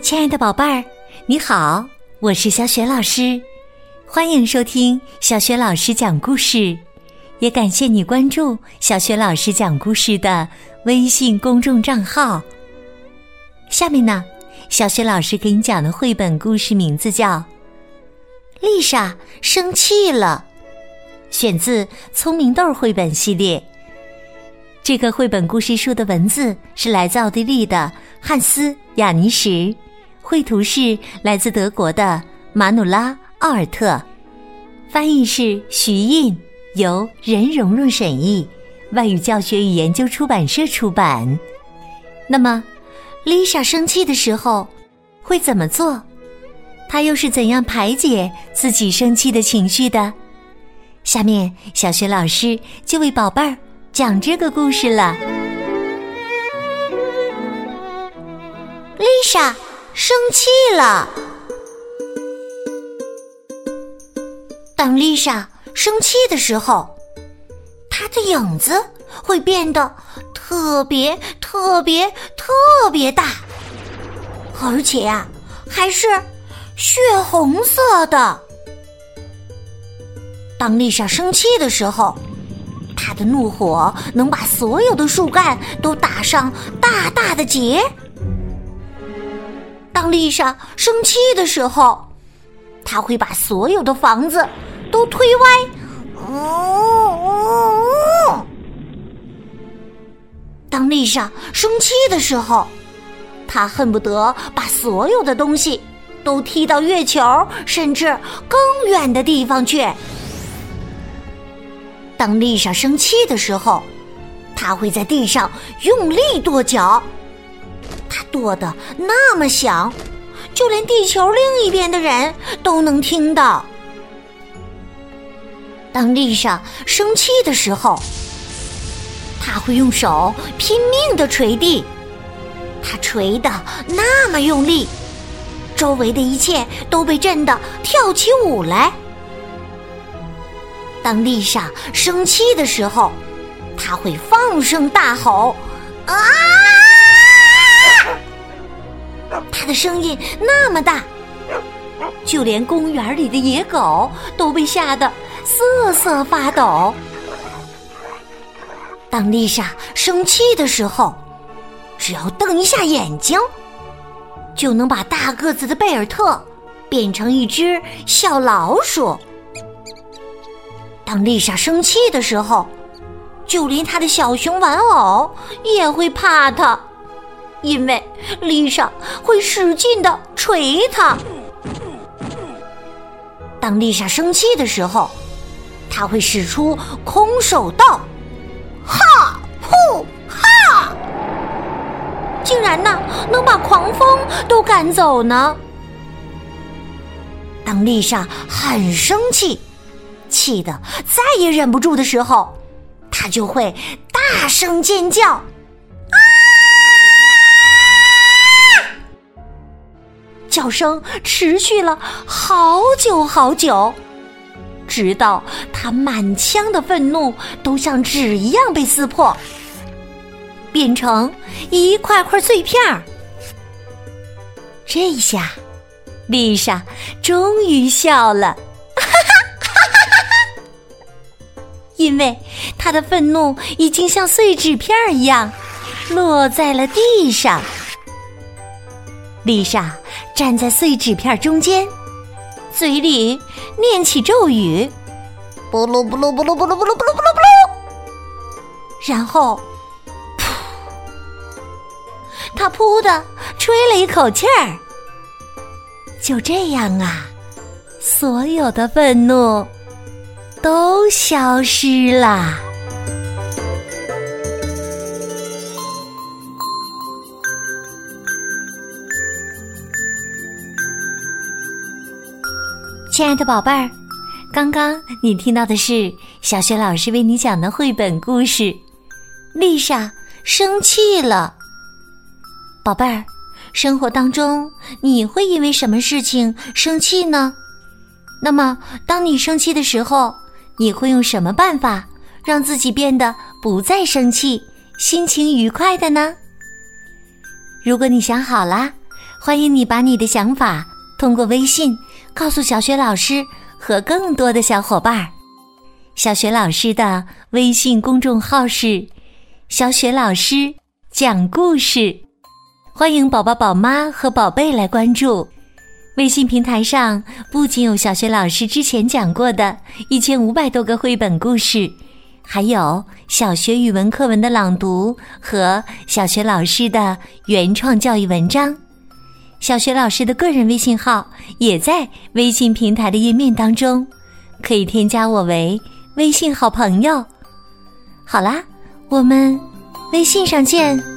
亲爱的宝贝儿，你好，我是小雪老师，欢迎收听小雪老师讲故事，也感谢你关注小雪老师讲故事的微信公众账号。下面呢，小雪老师给你讲的绘本故事名字叫《丽莎生气了》，选自《聪明豆》绘本系列。这个绘本故事书的文字是来自奥地利的汉斯·雅尼什。绘图是来自德国的马努拉·奥尔特，翻译是徐印，由任蓉蓉审译，外语教学与研究出版社出版。那么，丽莎生气的时候会怎么做？她又是怎样排解自己生气的情绪的？下面，小学老师就为宝贝儿讲这个故事了。丽莎。生气了。当丽莎生气的时候，她的影子会变得特别特别特别大，而且呀，还是血红色的。当丽莎生气的时候，他的怒火能把所有的树干都打上大大的结。当丽莎生气的时候，她会把所有的房子都推歪。当丽莎生气的时候，她恨不得把所有的东西都踢到月球，甚至更远的地方去。当丽莎生气的时候，她会在地上用力跺脚。它跺的那么响，就连地球另一边的人都能听到。当丽莎生气的时候，她会用手拼命的捶地，她捶的那么用力，周围的一切都被震得跳起舞来。当丽莎生气的时候，她会放声大吼：“啊！”他的声音那么大，就连公园里的野狗都被吓得瑟瑟发抖。当丽莎生气的时候，只要瞪一下眼睛，就能把大个子的贝尔特变成一只小老鼠。当丽莎生气的时候，就连她的小熊玩偶也会怕她。因为丽莎会使劲的捶她。当丽莎生气的时候，他会使出空手道，哈呼哈，竟然呢能把狂风都赶走呢。当丽莎很生气，气得再也忍不住的时候，他就会大声尖叫。叫声持续了好久好久，直到他满腔的愤怒都像纸一样被撕破，变成一块块碎片儿。这下，丽莎终于笑了，因为他的愤怒已经像碎纸片一样落在了地上。丽莎。站在碎纸片中间，嘴里念起咒语：“布鲁布鲁布鲁布鲁布鲁布鲁布鲁布鲁。”然后，噗，他噗的吹了一口气儿。就这样啊，所有的愤怒都消失了。亲爱的宝贝儿，刚刚你听到的是小学老师为你讲的绘本故事《丽莎生气了》。宝贝儿，生活当中你会因为什么事情生气呢？那么，当你生气的时候，你会用什么办法让自己变得不再生气，心情愉快的呢？如果你想好了，欢迎你把你的想法通过微信告诉小雪老师和更多的小伙伴。小雪老师的微信公众号是“小雪老师讲故事”，欢迎宝宝、宝妈和宝贝来关注。微信平台上不仅有小学老师之前讲过的一千五百多个绘本故事，还有小学语文课文的朗读和小学老师的原创教育文章。小学老师的个人微信号也在微信平台的页面当中，可以添加我为微信好朋友。好啦，我们微信上见。